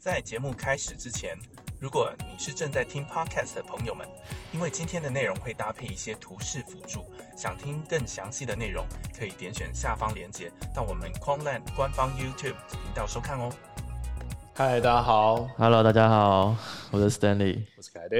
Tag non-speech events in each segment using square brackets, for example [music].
在节目开始之前，如果你是正在听 podcast 的朋友们，因为今天的内容会搭配一些图示辅助，想听更详细的内容，可以点选下方链接到我们 Quanland 官方 YouTube 频道收看哦。嗨，大家好，Hello，大家好，我是 Stanley。我是凯德，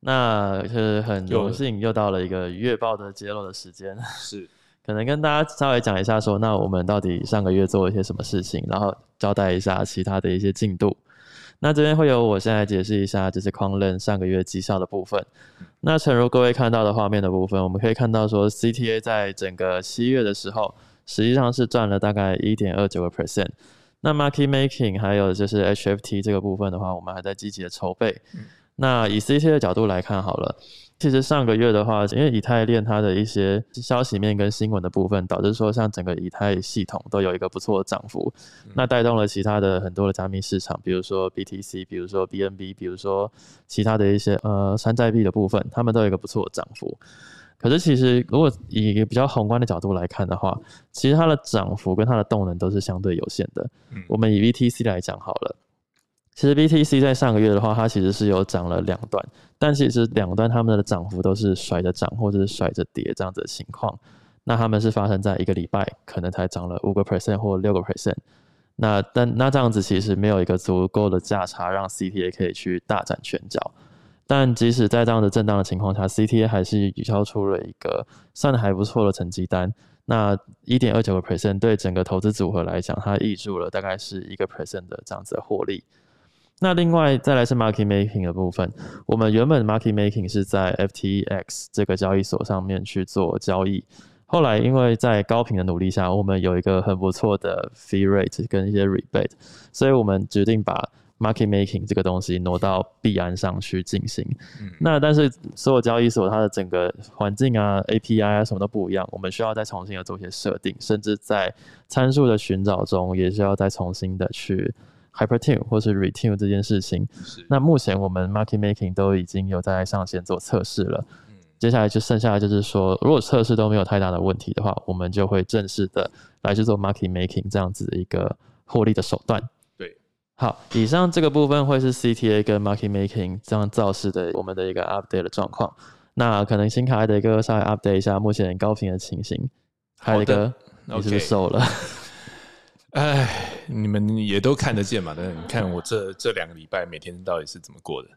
那是很又荣幸又到了一个月报的揭露的时间，是可能跟大家稍微讲一下说，那我们到底上个月做了一些什么事情，然后交代一下其他的一些进度。那这边会由我现在解释一下，就是框认上个月绩效的部分。那诚如各位看到的画面的部分，我们可以看到说，CTA 在整个七月的时候，实际上是赚了大概一点二九个 percent。那 market making 还有就是 HFT 这个部分的话，我们还在积极的筹备。那以 CTA 的角度来看好了，其实上个月的话，因为以太链它的一些消息面跟新闻的部分，导致说像整个以太系统都有一个不错的涨幅，那带动了其他的很多的加密市场，比如说 BTC，比如说 BNB，比如说其他的一些呃山寨币的部分，他们都有一个不错的涨幅。可是其实如果以一个比较宏观的角度来看的话，其实它的涨幅跟它的动能都是相对有限的。嗯我们以 VTC 来讲好了，其实 BTC 在上个月的话，它其实是有涨了两段，但其实两段它们的涨幅都是甩着涨或者是甩着跌这样子的情况。那他们是发生在一个礼拜，可能才涨了五个 percent 或六个 percent。那但那这样子其实没有一个足够的价差让 CTA 可以去大展拳脚。但即使在这样的震荡的情况下，CTA 还是交出了一个算还不错的成绩单。那一点二九个 percent 对整个投资组合来讲，它溢注了大概是一个 percent 的这样子的获利。那另外再来是 market making 的部分，我们原本 market making 是在 FTX 这个交易所上面去做交易，后来因为在高频的努力下，我们有一个很不错的 fee rate 跟一些 rebate，所以我们决定把 market making 这个东西挪到币安上去进行。那但是所有交易所它的整个环境啊、API 啊什么都不一样，我们需要再重新的做一些设定，甚至在参数的寻找中也需要再重新的去 hypertune 或是 retune 这件事情。那目前我们 market making 都已经有在上线做测试了，接下来就剩下的就是说，如果测试都没有太大的问题的话，我们就会正式的来去做 market making 这样子的一个获利的手段。对，好，以上这个部分会是 CTA 跟 market making 这样造势的我们的一个 update 的状况。那可能新卡的一个稍微 update 一下目前高频的情形。海好的德哥，你是不是瘦了？[laughs] 哎，你们也都看得见嘛？但是你看我这这两个礼拜每天到底是怎么过的？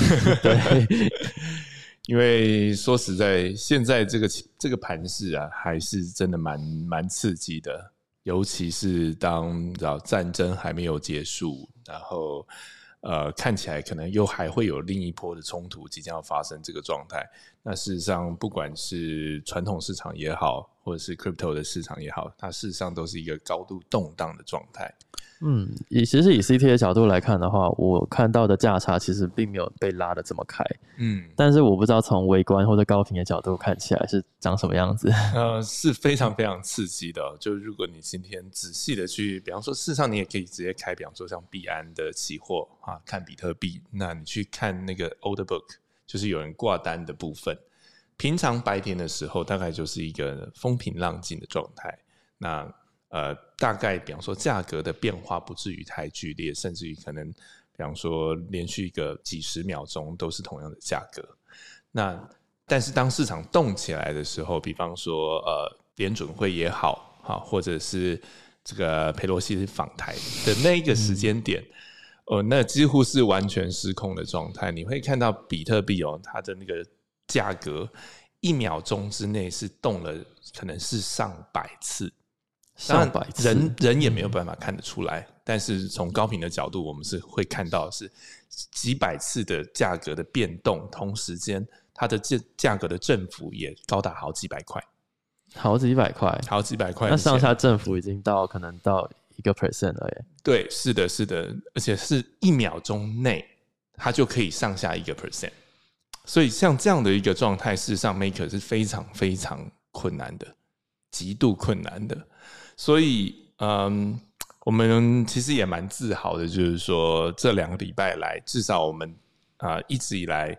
[laughs] 对，[laughs] 因为说实在，现在这个这个盘势啊，还是真的蛮蛮刺激的。尤其是当你知道战争还没有结束，然后呃看起来可能又还会有另一波的冲突即将要发生这个状态。那事实上，不管是传统市场也好，或者是 crypto 的市场也好，它事实上都是一个高度动荡的状态。嗯，以其实以 CT 的角度来看的话，我看到的价差其实并没有被拉的这么开，嗯，但是我不知道从微观或者高频的角度看起来是长什么样子。呃，是非常非常刺激的哦、就如果你今天仔细的去，比方说，事实上你也可以直接开，比方说像币安的期货啊，看比特币，那你去看那个 order book，就是有人挂单的部分。平常白天的时候，大概就是一个风平浪静的状态。那呃，大概比方说价格的变化不至于太剧烈，甚至于可能，比方说连续一个几十秒钟都是同样的价格。那但是当市场动起来的时候，比方说呃联准会也好，哈，或者是这个佩洛西访台的那一个时间点，哦、那几乎是完全失控的状态。你会看到比特币哦，它的那个价格一秒钟之内是动了，可能是上百次。上百次人人也没有办法看得出来，但是从高频的角度，我们是会看到是几百次的价格的变动，同时间它的价价格的振幅也高达好几百块，好几百块，好几百块那。上下振幅已经到可能到一个 percent 了耶。对，是的，是的，而且是一秒钟内，它就可以上下一个 percent。所以像这样的一个状态，事实上 maker 是非常非常困难的，极度困难的。所以，嗯，我们其实也蛮自豪的，就是说这两个礼拜来，至少我们啊、一直以来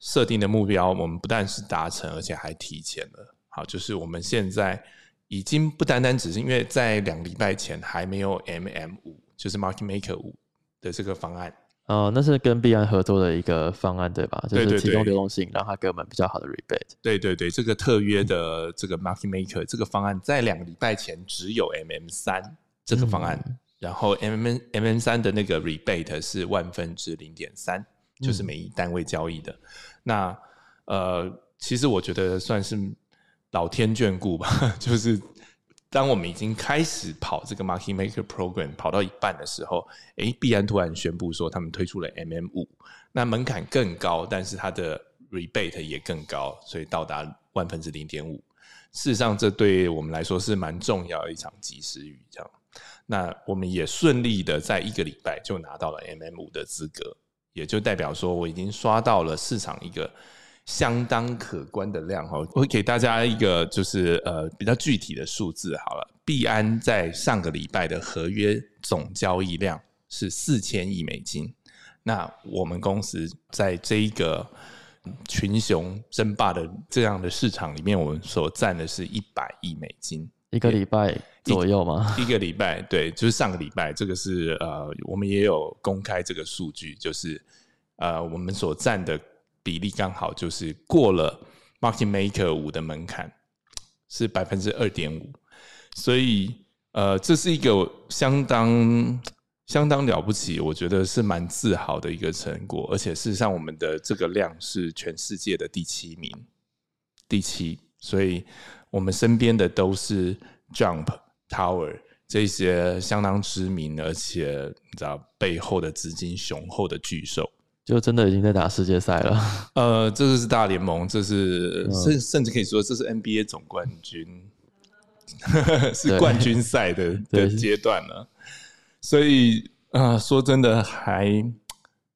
设定的目标，我们不但是达成，而且还提前了。好，就是我们现在已经不单单只是因为在两礼拜前还没有 MM 五，就是 Market Maker 五的这个方案。哦，那是跟币安合作的一个方案，对吧？就是提供流动性，让他给我们比较好的 rebate。对对对，这个特约的这个 Market Maker 这个方案，在两个礼拜前只有 MM 三这个方案，嗯然后 MM MM 三的那个 rebate 是万分之零点三，就是每一单位交易的。那呃，其实我觉得算是老天眷顾吧，[laughs] 就是当我们已经开始跑这个 Market Maker Program 跑到一半的时候，诶，币安突然宣布说他们推出了 MM 五，那门槛更高，但是它的 rebate 也更高，所以到达万分之零点五。事实上，这对我们来说是蛮重要的一场及时雨。这样，那我们也顺利的在一个礼拜就拿到了 MM 五的资格，也就代表说我已经刷到了市场一个相当可观的量哈。我会给大家一个就是呃比较具体的数字好了，币安在上个礼拜的合约总交易量是四千亿美金。那我们公司在这一个群雄争霸的这样的市场里面，我们所占的是一百亿美金。一个礼拜左右嘛，一个礼拜，对，就是上个礼拜，这个是呃，我们也有公开这个数据，就是呃，我们所占的比例刚好就是过了 Market Maker 五的门槛，是百分之二点五，所以呃，这是一个相当相当了不起，我觉得是蛮自豪的一个成果，而且事实上我们的这个量是全世界的第七名，第七，所以我们身边的都是 Jump Tower 这些相当知名，而且你知道背后的资金雄厚的巨兽。就真的已经在打世界赛了。[laughs] 呃，这个是大联盟，这是嗯甚甚至可以说这是 NBA 总冠军，[laughs] 是冠军赛的 [laughs] 的阶段了。所以啊、呃说真的还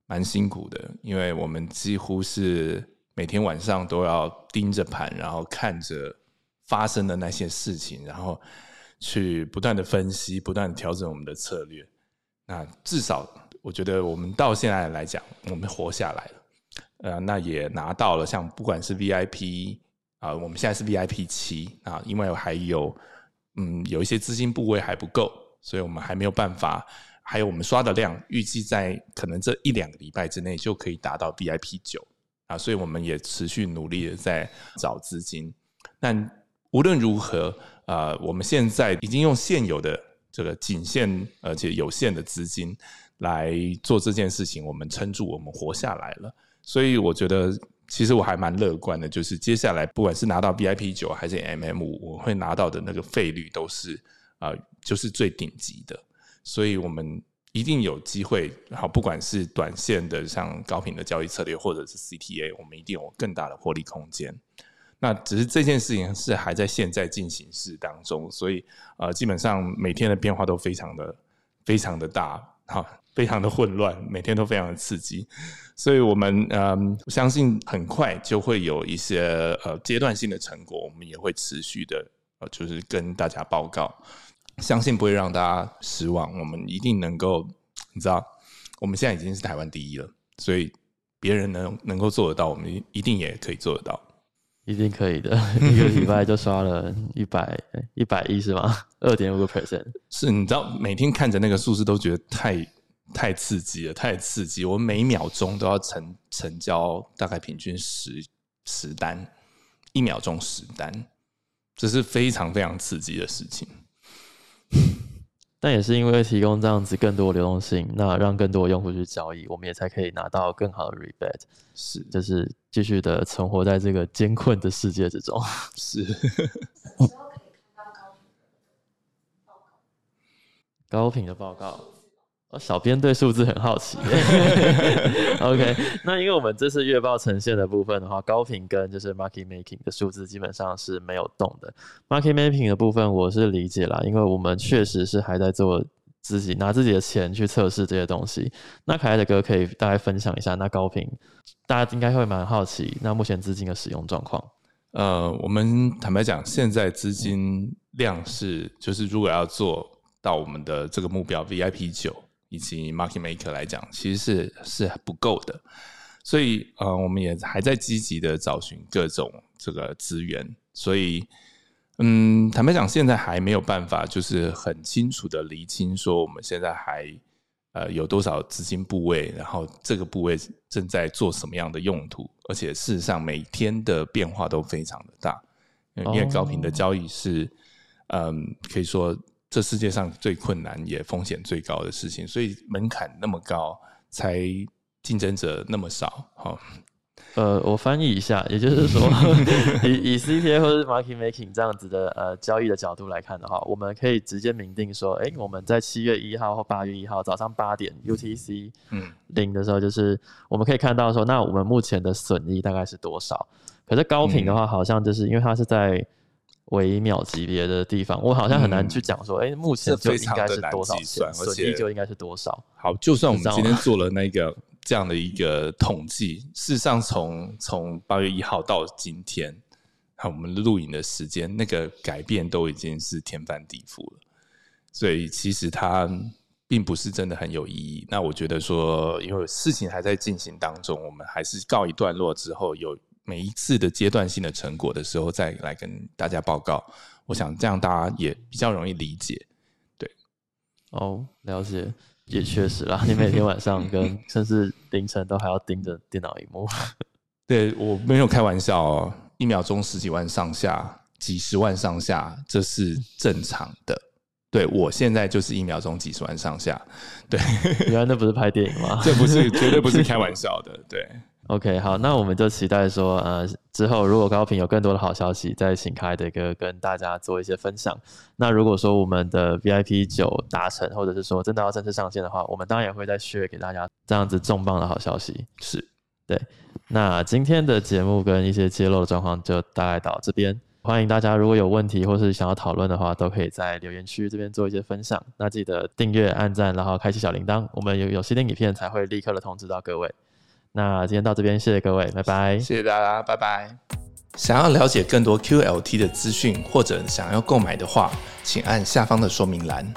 蛮辛苦的，因为我们几乎是每天晚上都要盯着盘，然后看着发生的那些事情，然后去不断的分析，不断的调整我们的策略。那至少我觉得我们到现在来讲，我们活下来了。呃，那也拿到了像不管是 VIP 啊、我们现在是 VIP 七啊，因为还有嗯有一些资金部位还不够，所以我们还没有办法。还有我们刷的量，预计在可能这一两个礼拜之内就可以达到 VIP 九啊，所以我们也持续努力的在找资金。但无论如何，呃，我们现在已经用现有的这个仅限而且有限的资金来做这件事情，我们撑住，我们活下来了。所以我觉得，其实我还蛮乐观的，就是接下来不管是拿到 VIP 九还是 MM 五，我会拿到的那个费率都是啊、就是最顶级的。所以我们一定有机会，好，不管是短线的像高频的交易策略，或者是 CTA，我们一定有更大的获利空间。那只是这件事情是还在现在进行式当中，所以呃，基本上每天的变化都非常的非常的大，哈，非常的混乱，每天都非常的刺激，所以我们嗯、相信很快就会有一些呃阶段性的成果，我们也会持续的呃，就是跟大家报告。相信不会让大家失望。我们一定能够，你知道，我们现在已经是台湾第一了，所以别人能能够做得到，我们一定也可以做得到。一定可以的，[laughs] 一个礼拜就刷了一百一百亿是吗？二点五个 percent，是，你知道，每天看着那个数字都觉得太太刺激了，太刺激。我每秒钟都要成成交大概平均十十单，一秒钟十单，这是非常非常刺激的事情。[laughs] 但也是因为提供这样子更多流动性，那让更多的用户去交易，我们也才可以拿到更好的 rebate，是就是继续的存活在这个艰困的世界之中。[laughs] 是，高频的报告，哦，小编对数字很好奇。[laughs] OK，[laughs] 那因为我们这次月报呈现的部分的话，高频跟就是 market making 的数字基本上是没有动的。market making 的部分我是理解啦，因为我们确实是还在做自己拿自己的钱去测试这些东西。那可爱的哥可以大概分享一下，那高频大家应该会蛮好奇，那目前资金的使用状况。呃，我们坦白讲，现在资金量是，就是如果要做到我们的这个目标 VIP 九以及 Market Maker 来讲，其实是是不够的，所以呃，我们也还在积极的找寻各种这个资源，所以嗯，坦白讲，现在还没有办法就是很清楚的厘清说我们现在还呃有多少资金部位，然后这个部位正在做什么样的用途，而且事实上每天的变化都非常的大，因为高频的交易是，嗯，可以说这世界上最困难也风险最高的事情，所以门槛那么高，才竞争者那么少，哈。呃，我翻译一下，也就是说，[laughs] 以以 CTA 或者 market making 这样子的呃交易的角度来看的话，我们可以直接明定说，哎，我们在七月一号或八月一号早上八点 UTC 嗯零的时候，就是我们可以看到说，那我们目前的损益大概是多少？可是高频的话，好像就是因为它是在微秒级别的地方，我好像很难去讲说，哎，目前就应该是多少钱，损益就应该是多少。好，就算我们今天 [laughs] 做了那个。这样的一个统计，事实上，从从八月一号到今天，我们录影的时间，那个改变都已经是天翻地覆了。所以，其实它并不是真的很有意义。那我觉得说，因为事情还在进行当中，我们还是告一段落之后，有每一次的阶段性的成果的时候，再来跟大家报告。我想这样大家也比较容易理解。对，哦，了解。也确实啦，你每天晚上跟甚至凌晨都还要盯着电脑荧幕。[laughs] 对我没有开玩笑哦，一秒钟十几万上下，几十万上下，这是正常的。对我现在就是一秒钟几十万上下。对，[laughs] 原来那不是拍电影吗？[laughs] 这不是绝对不是开玩笑的。对。OK，好，那我们就期待说，呃，之后如果高频有更多的好消息，再请开的哥跟大家做一些分享。那如果说我们的 VIP 九达成，或者是说真的要正式上线的话，我们当然也会再 share 给大家这样子重磅的好消息。是，对。那今天的节目跟一些揭露的状况就大概到这边，欢迎大家如果有问题或是想要讨论的话，都可以在留言区这边做一些分享。那记得订阅、按赞，然后开启小铃铛，我们有有新的影片才会立刻的通知到各位。那今天到这边，谢谢各位，拜拜。谢谢大家，拜拜。想要了解更多 QLT 的资讯，或者想要购买的话，请按下方的说明栏。